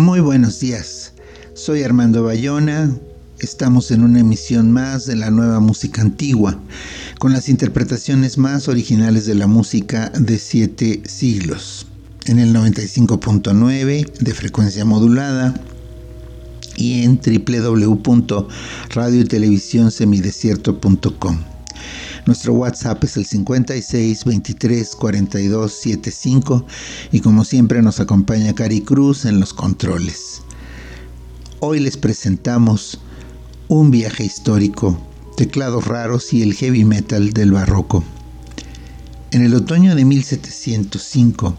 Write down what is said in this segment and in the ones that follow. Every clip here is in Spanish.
Muy buenos días, soy Armando Bayona, estamos en una emisión más de la nueva música antigua, con las interpretaciones más originales de la música de siete siglos, en el 95.9 de frecuencia modulada y en www.radiotelevisiónsemidesierto.com. Nuestro WhatsApp es el 56 23 42 75 y como siempre nos acompaña Cari Cruz en los controles. Hoy les presentamos un viaje histórico, teclados raros y el heavy metal del barroco. En el otoño de 1705,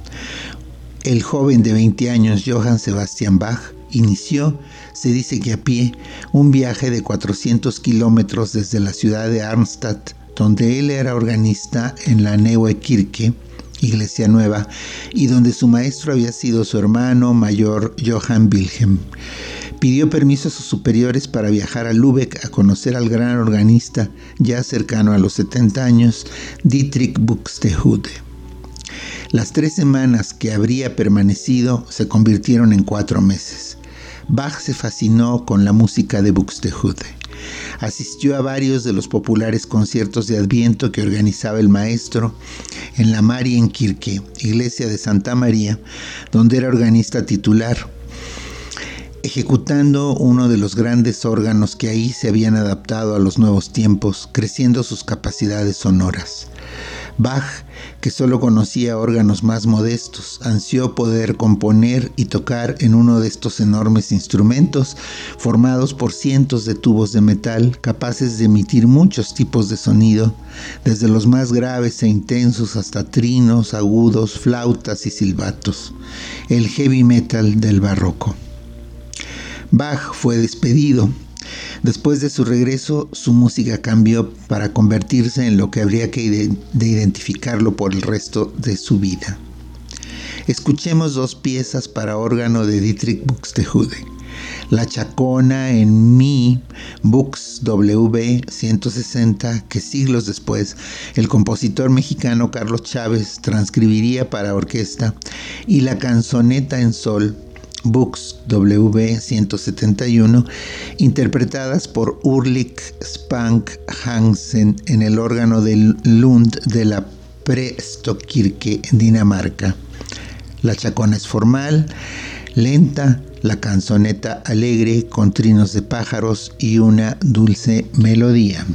el joven de 20 años Johann Sebastian Bach inició, se dice que a pie, un viaje de 400 kilómetros desde la ciudad de Arnstadt donde él era organista en la Neue Kirche, Iglesia Nueva, y donde su maestro había sido su hermano mayor Johann Wilhelm. Pidió permiso a sus superiores para viajar a Lübeck a conocer al gran organista, ya cercano a los 70 años, Dietrich Buxtehude. Las tres semanas que habría permanecido se convirtieron en cuatro meses. Bach se fascinó con la música de Buxtehude. Asistió a varios de los populares conciertos de Adviento que organizaba el maestro en la Marienkirche, iglesia de Santa María, donde era organista titular, ejecutando uno de los grandes órganos que ahí se habían adaptado a los nuevos tiempos, creciendo sus capacidades sonoras. Bach, que solo conocía órganos más modestos, ansió poder componer y tocar en uno de estos enormes instrumentos formados por cientos de tubos de metal capaces de emitir muchos tipos de sonido, desde los más graves e intensos hasta trinos, agudos, flautas y silbatos, el heavy metal del barroco. Bach fue despedido Después de su regreso, su música cambió para convertirse en lo que habría que de identificarlo por el resto de su vida. Escuchemos dos piezas para órgano de Dietrich Buxtehude. La Chacona en Mi, Bux W 160, que siglos después el compositor mexicano Carlos Chávez transcribiría para orquesta, y la Canzoneta en Sol, Books W171, interpretadas por Urlik Spank Hansen en el órgano del Lund de la Prestokirke en Dinamarca. La chacona es formal, lenta, la canzoneta alegre con trinos de pájaros y una dulce melodía.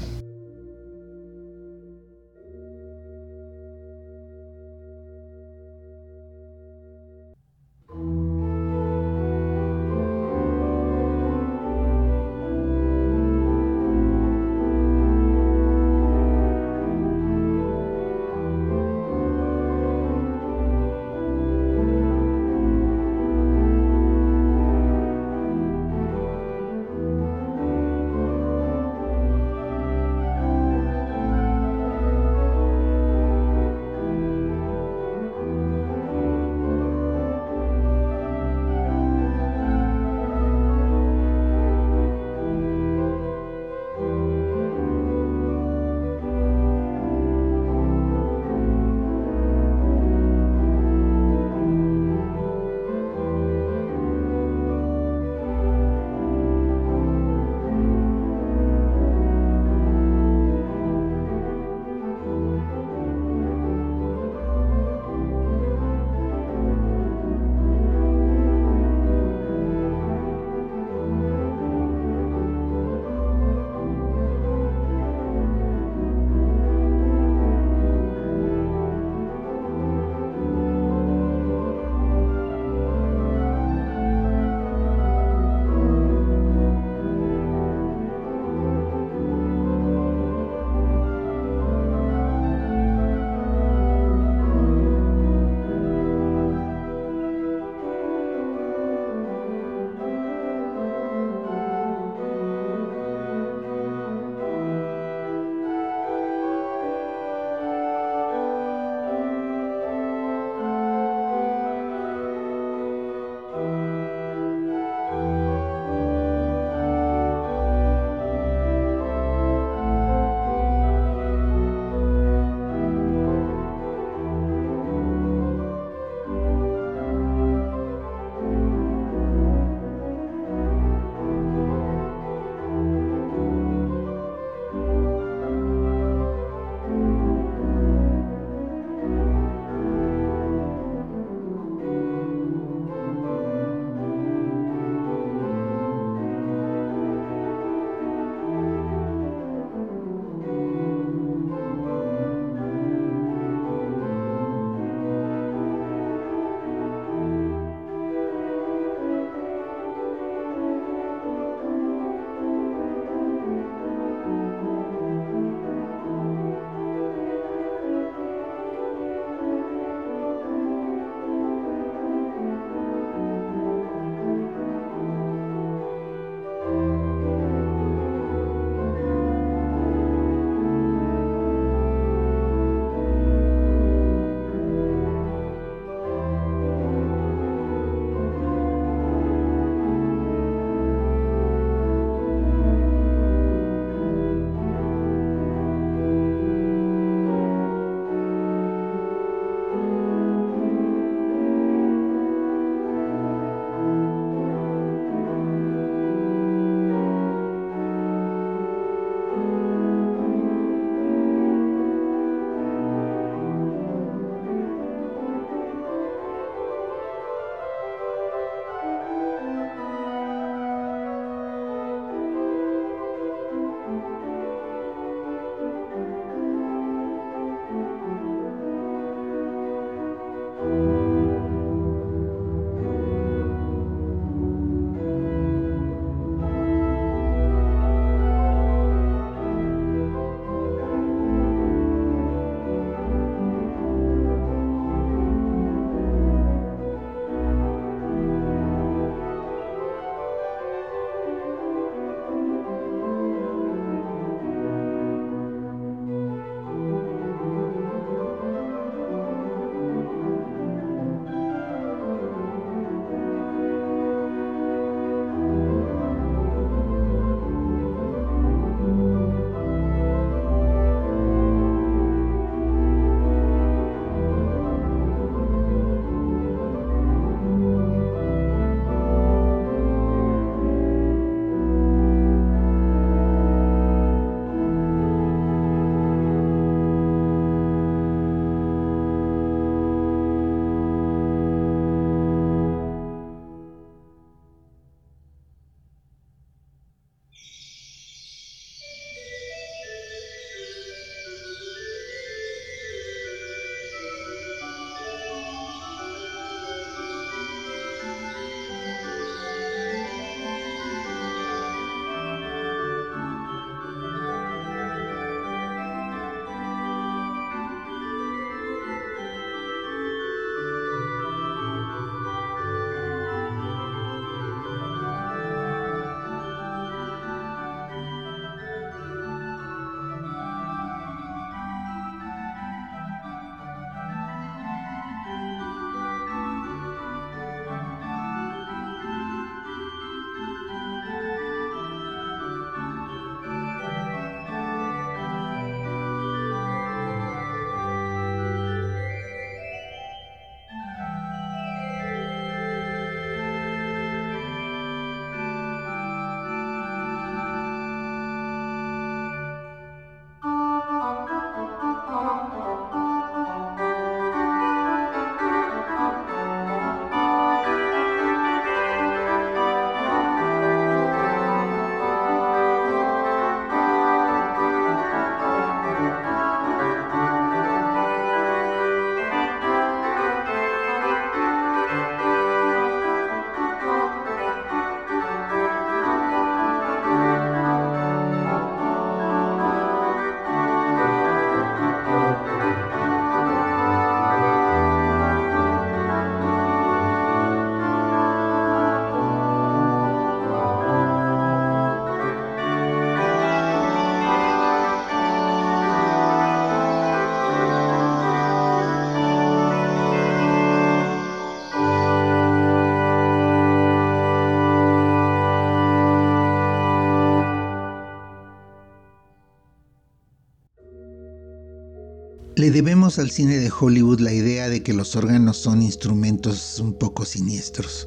Debemos al cine de Hollywood la idea de que los órganos son instrumentos un poco siniestros,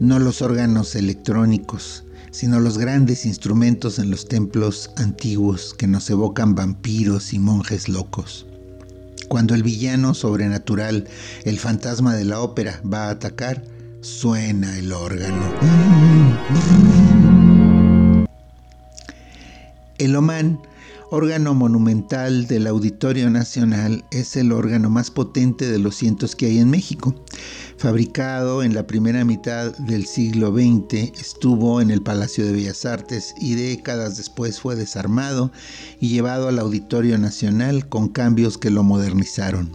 no los órganos electrónicos, sino los grandes instrumentos en los templos antiguos que nos evocan vampiros y monjes locos. Cuando el villano sobrenatural, el fantasma de la ópera, va a atacar, suena el órgano. El Oman órgano monumental del Auditorio Nacional, es el órgano más potente de los cientos que hay en México. Fabricado en la primera mitad del siglo XX, estuvo en el Palacio de Bellas Artes y décadas después fue desarmado y llevado al Auditorio Nacional con cambios que lo modernizaron.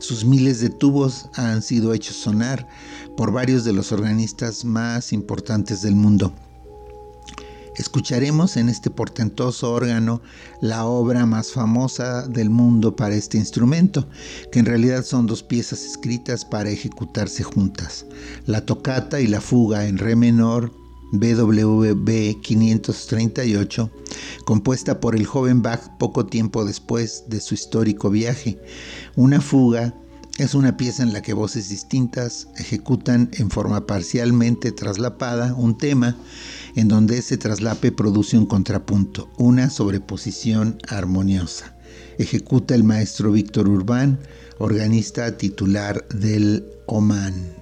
Sus miles de tubos han sido hechos sonar por varios de los organistas más importantes del mundo. Escucharemos en este portentoso órgano la obra más famosa del mundo para este instrumento, que en realidad son dos piezas escritas para ejecutarse juntas, la tocata y la fuga en re menor BWV 538, compuesta por el joven Bach poco tiempo después de su histórico viaje, una fuga es una pieza en la que voces distintas ejecutan en forma parcialmente traslapada un tema en donde ese traslape produce un contrapunto, una sobreposición armoniosa. Ejecuta el maestro Víctor Urbán, organista titular del Oman.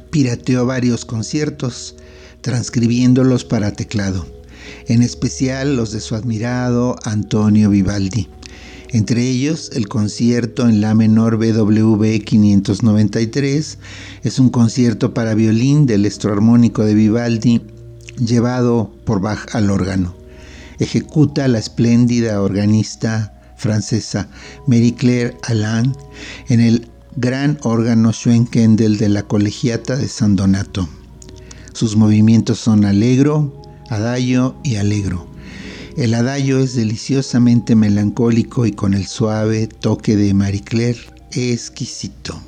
Pirateó varios conciertos, transcribiéndolos para teclado, en especial los de su admirado Antonio Vivaldi. Entre ellos, el concierto en La menor BWV 593 es un concierto para violín del electroarmónico de Vivaldi llevado por Bach al órgano. Ejecuta la espléndida organista francesa Marie Claire Alain en el gran órgano Schwenkendel de la Colegiata de San Donato. Sus movimientos son alegro, adagio y alegro. El adagio es deliciosamente melancólico y con el suave toque de Marie Claire exquisito.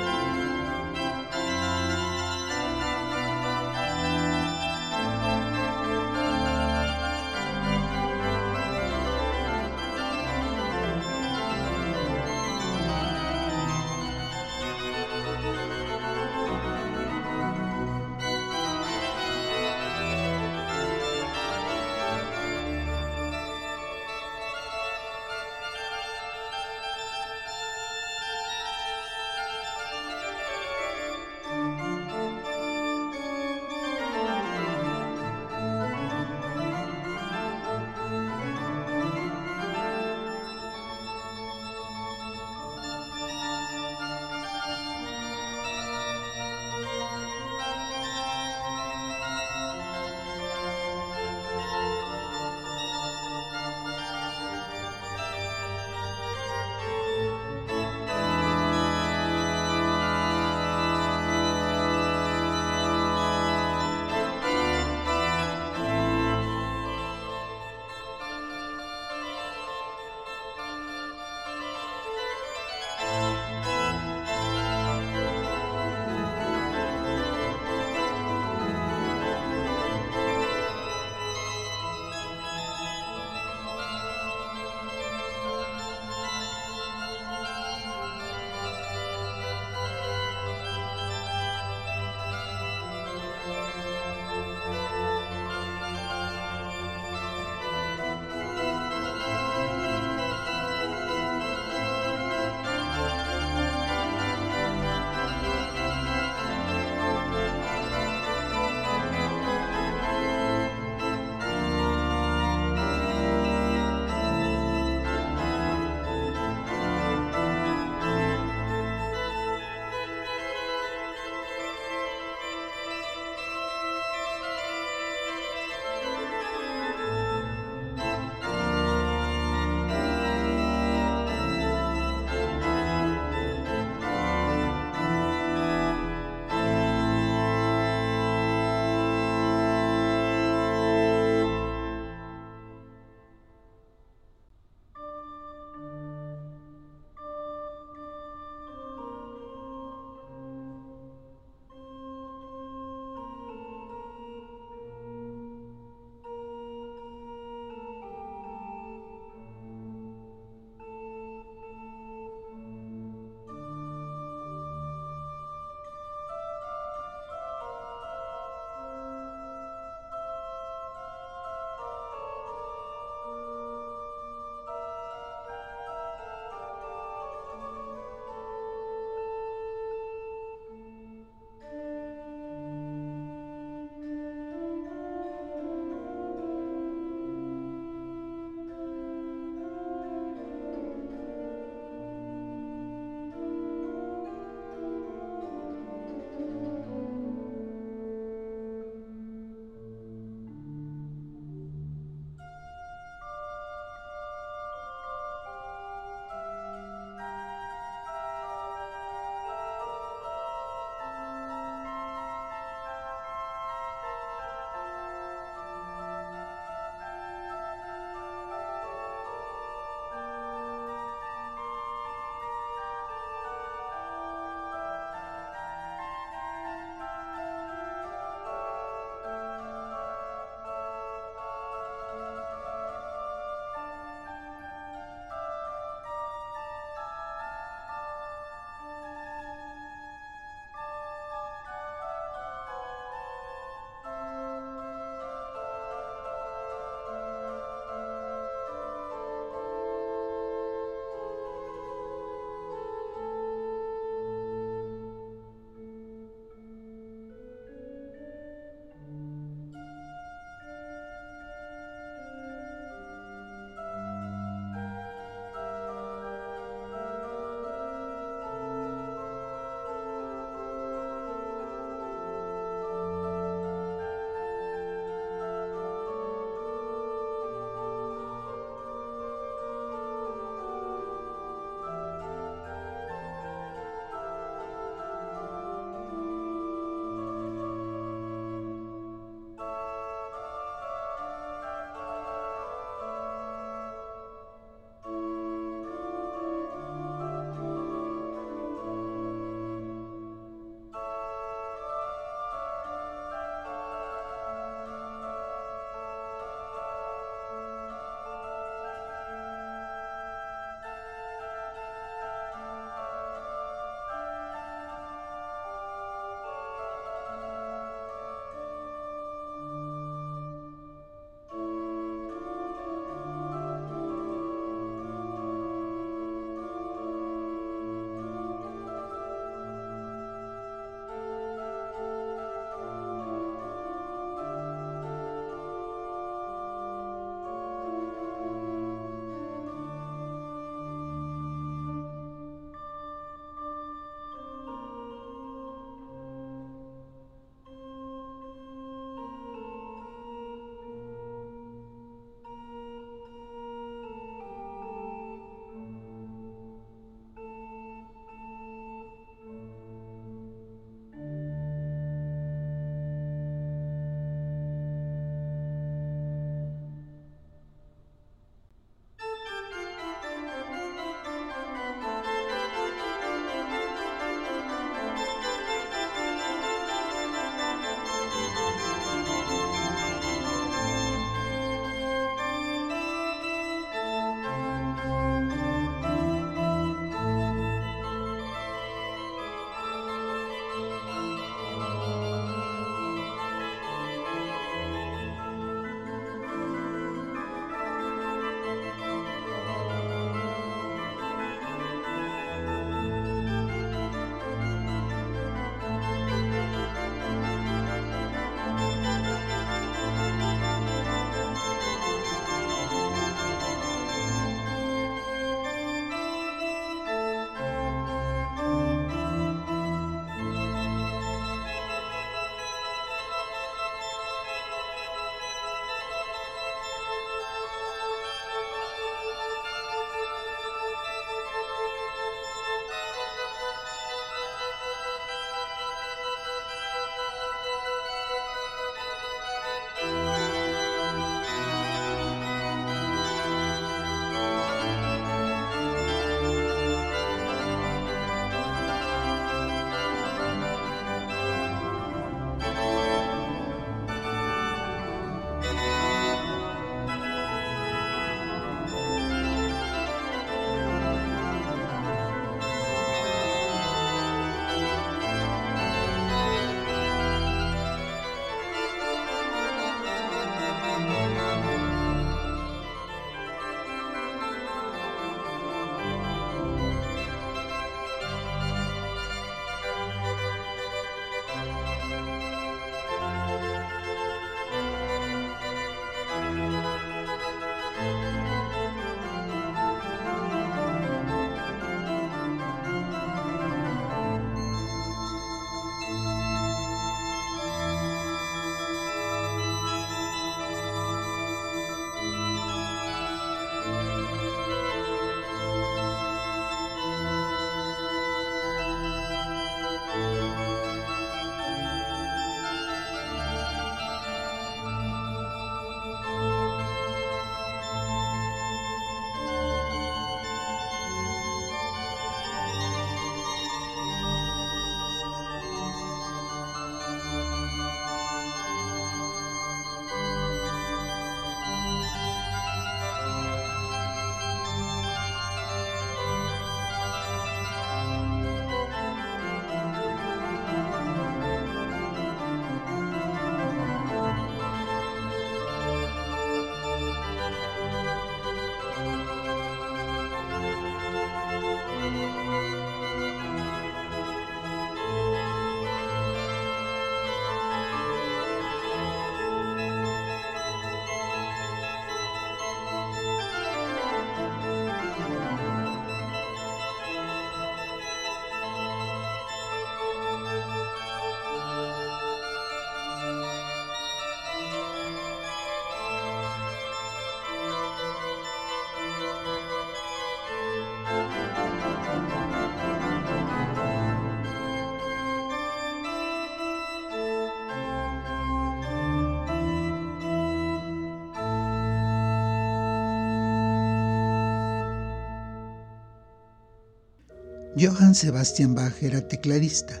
Johann Sebastian Bach era tecladista.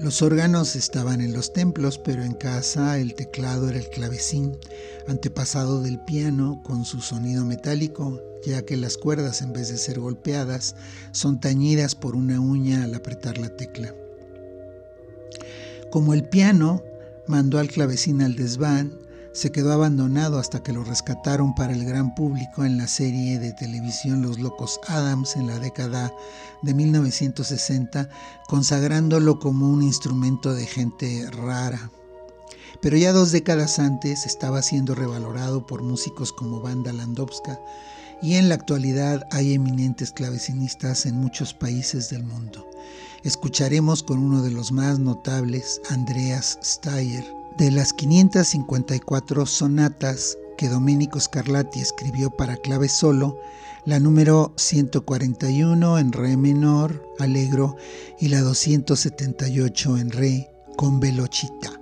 Los órganos estaban en los templos, pero en casa el teclado era el clavecín, antepasado del piano con su sonido metálico, ya que las cuerdas en vez de ser golpeadas son tañidas por una uña al apretar la tecla. Como el piano mandó al clavecín al desván, se quedó abandonado hasta que lo rescataron para el gran público en la serie de televisión Los Locos Adams en la década de 1960, consagrándolo como un instrumento de gente rara. Pero ya dos décadas antes estaba siendo revalorado por músicos como Banda Landowska y en la actualidad hay eminentes clavecinistas en muchos países del mundo. Escucharemos con uno de los más notables, Andreas Steyer, de las 554 sonatas que Domenico Scarlatti escribió para clave solo, la número 141 en re menor, alegro, y la 278 en re con velocita.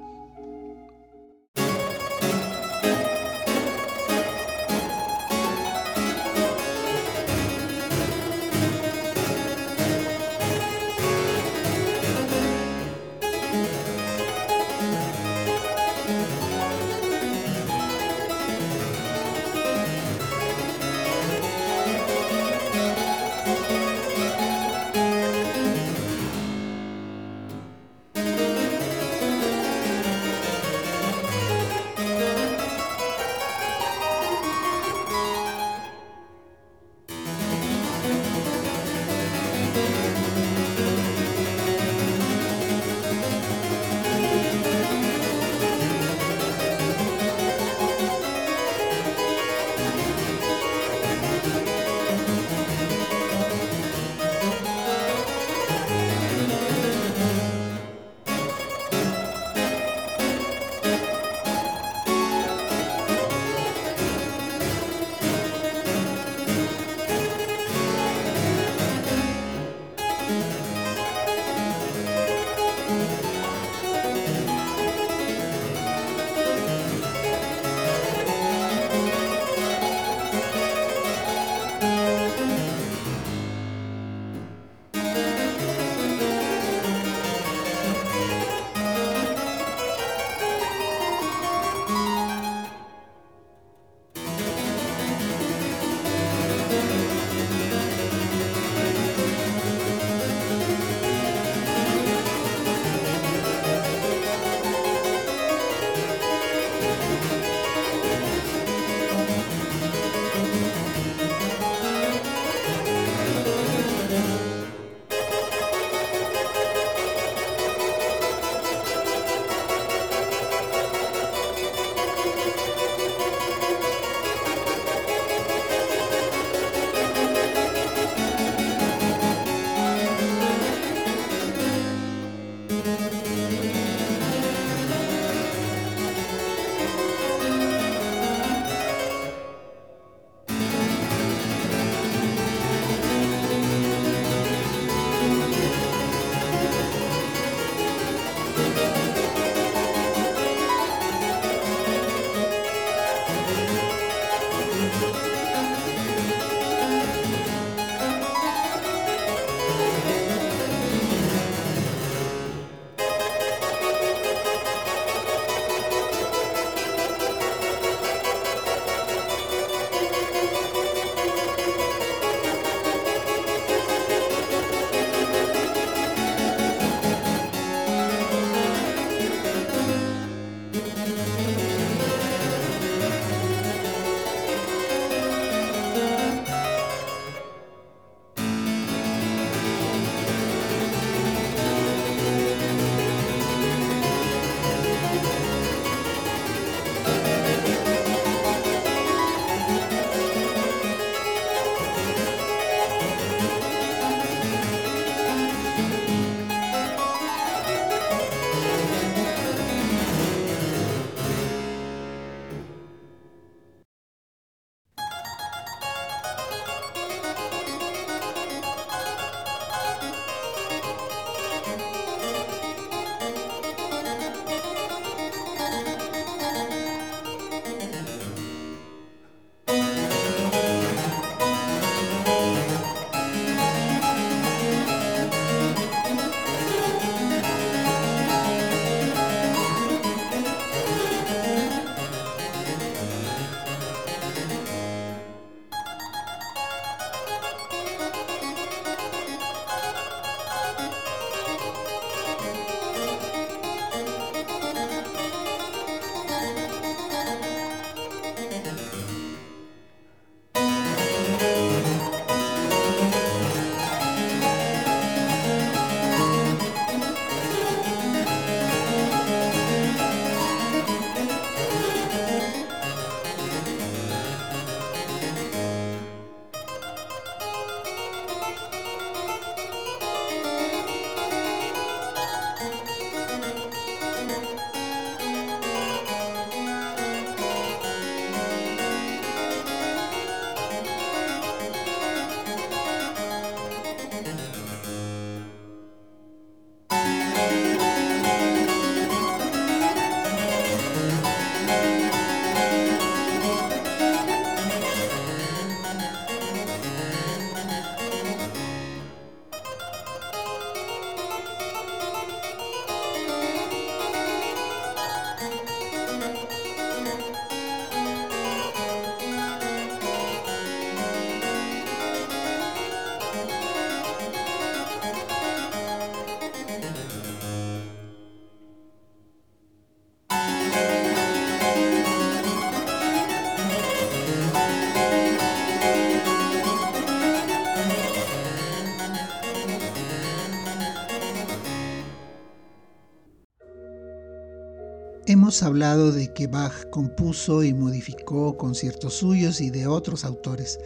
Hemos hablado de que Bach compuso y modificó conciertos suyos y de otros autores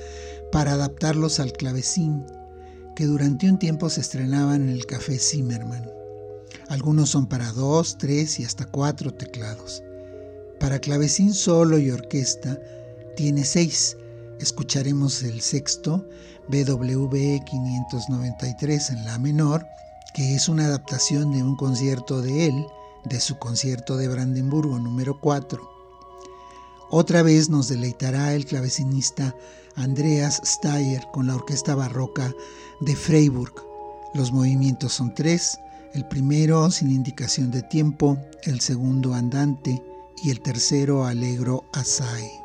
para adaptarlos al clavecín, que durante un tiempo se estrenaban en el Café Zimmerman. Algunos son para dos, tres y hasta cuatro teclados. Para clavecín solo y orquesta tiene seis. Escucharemos el sexto, BWV 593 en la menor, que es una adaptación de un concierto de él, de su concierto de Brandenburgo número 4. Otra vez nos deleitará el clavecinista Andreas Steyer con la orquesta barroca de Freiburg. Los movimientos son tres, el primero sin indicación de tiempo, el segundo andante y el tercero alegro assai.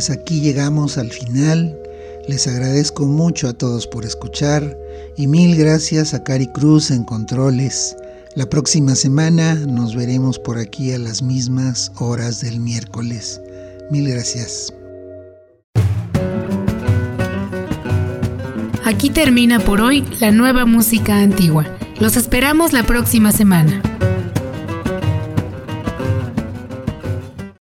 Pues aquí llegamos al final. Les agradezco mucho a todos por escuchar y mil gracias a Cari Cruz en Controles. La próxima semana nos veremos por aquí a las mismas horas del miércoles. Mil gracias. Aquí termina por hoy la nueva música antigua. Los esperamos la próxima semana.